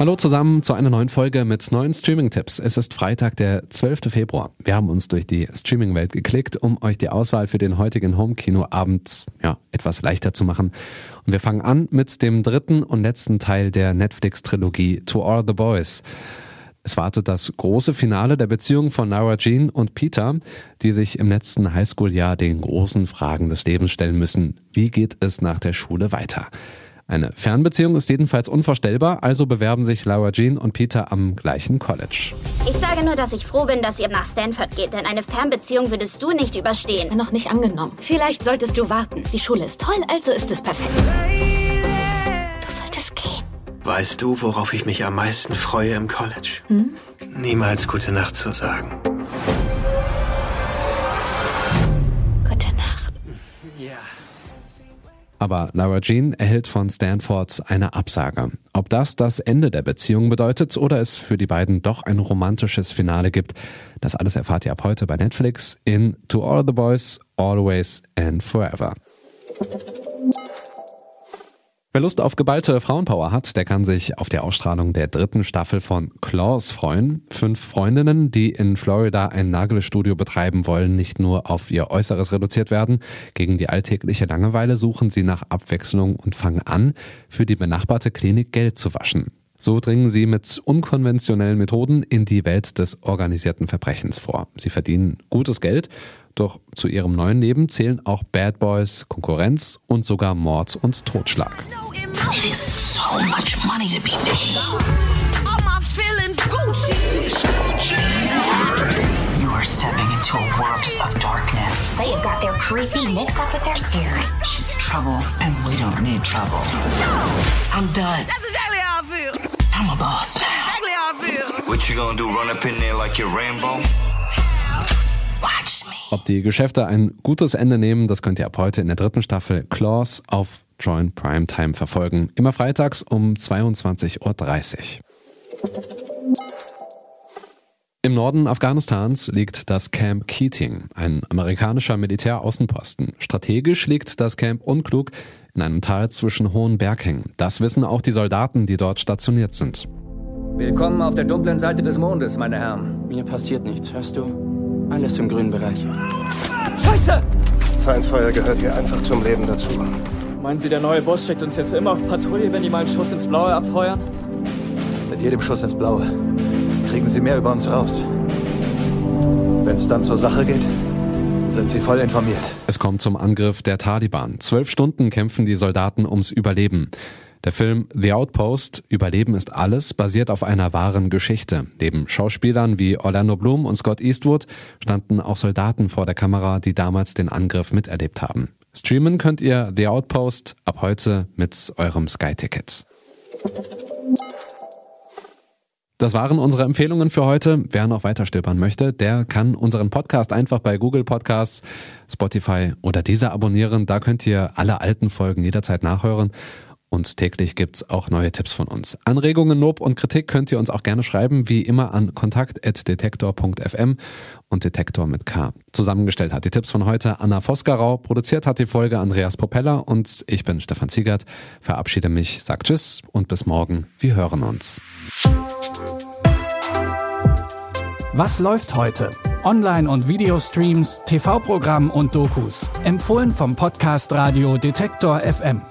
Hallo zusammen zu einer neuen Folge mit neuen Streaming-Tipps. Es ist Freitag, der 12. Februar. Wir haben uns durch die Streaming-Welt geklickt, um euch die Auswahl für den heutigen Home-Kino-Abend ja, etwas leichter zu machen. Und wir fangen an mit dem dritten und letzten Teil der Netflix-Trilogie To All the Boys. Es wartet das große Finale der Beziehung von Nara Jean und Peter, die sich im letzten Highschool-Jahr den großen Fragen des Lebens stellen müssen. Wie geht es nach der Schule weiter? Eine Fernbeziehung ist jedenfalls unvorstellbar, also bewerben sich Laura Jean und Peter am gleichen College. Ich sage nur, dass ich froh bin, dass ihr nach Stanford geht, denn eine Fernbeziehung würdest du nicht überstehen. Bin noch nicht angenommen. Vielleicht solltest du warten. Die Schule ist toll, also ist es perfekt. Du solltest gehen. Weißt du, worauf ich mich am meisten freue im College? Hm? Niemals gute Nacht zu sagen. Aber Laura Jean erhält von Stanford eine Absage. Ob das das Ende der Beziehung bedeutet oder es für die beiden doch ein romantisches Finale gibt, das alles erfahrt ihr ab heute bei Netflix in To All the Boys, Always and Forever. Wer Lust auf geballte Frauenpower hat, der kann sich auf die Ausstrahlung der dritten Staffel von Claws freuen. Fünf Freundinnen, die in Florida ein Nagelstudio betreiben wollen, nicht nur auf ihr Äußeres reduziert werden. Gegen die alltägliche Langeweile suchen sie nach Abwechslung und fangen an, für die benachbarte Klinik Geld zu waschen. So dringen sie mit unkonventionellen Methoden in die Welt des organisierten Verbrechens vor. Sie verdienen gutes Geld doch zu ihrem neuen Leben zählen auch Bad Boys, Konkurrenz und sogar Mord und Totschlag. stepping into a world of darkness. They have got their creepy mixed up with their scary. She's trouble, and we don't need trouble. I'm done. I'm a boss now. Exactly how I feel. What you gonna do, run up in there like you're Rambo? Ob die Geschäfte ein gutes Ende nehmen, das könnt ihr ab heute in der dritten Staffel Claws auf Join Primetime verfolgen. Immer freitags um 22.30 Uhr. Im Norden Afghanistans liegt das Camp Keating, ein amerikanischer Militäraußenposten. Strategisch liegt das Camp unklug in einem Tal zwischen hohen Berghängen. Das wissen auch die Soldaten, die dort stationiert sind. Willkommen auf der dunklen Seite des Mondes, meine Herren. Mir passiert nichts, hörst du? Alles im grünen Bereich. Scheiße! Feindfeuer gehört hier einfach zum Leben dazu. Meinen Sie, der neue Boss schickt uns jetzt immer auf Patrouille, wenn die mal einen Schuss ins Blaue abfeuern? Mit jedem Schuss ins Blaue kriegen Sie mehr über uns raus. Wenn es dann zur Sache geht, sind Sie voll informiert. Es kommt zum Angriff der Taliban. Zwölf Stunden kämpfen die Soldaten ums Überleben. Der Film The Outpost Überleben ist alles basiert auf einer wahren Geschichte. Neben Schauspielern wie Orlando Bloom und Scott Eastwood standen auch Soldaten vor der Kamera, die damals den Angriff miterlebt haben. Streamen könnt ihr The Outpost ab heute mit eurem Sky-Ticket. Das waren unsere Empfehlungen für heute. Wer noch weiter stöbern möchte, der kann unseren Podcast einfach bei Google Podcasts, Spotify oder dieser abonnieren. Da könnt ihr alle alten Folgen jederzeit nachhören. Und täglich gibt's auch neue Tipps von uns. Anregungen, Lob und Kritik könnt ihr uns auch gerne schreiben, wie immer an kontakt.detektor.fm und Detektor mit K. Zusammengestellt hat die Tipps von heute Anna Vosgerau, produziert hat die Folge Andreas Propeller und ich bin Stefan Ziegert. Verabschiede mich, sag Tschüss und bis morgen. Wir hören uns. Was läuft heute? Online- und Videostreams, TV-Programm und Dokus. Empfohlen vom Podcast Radio Detektor FM.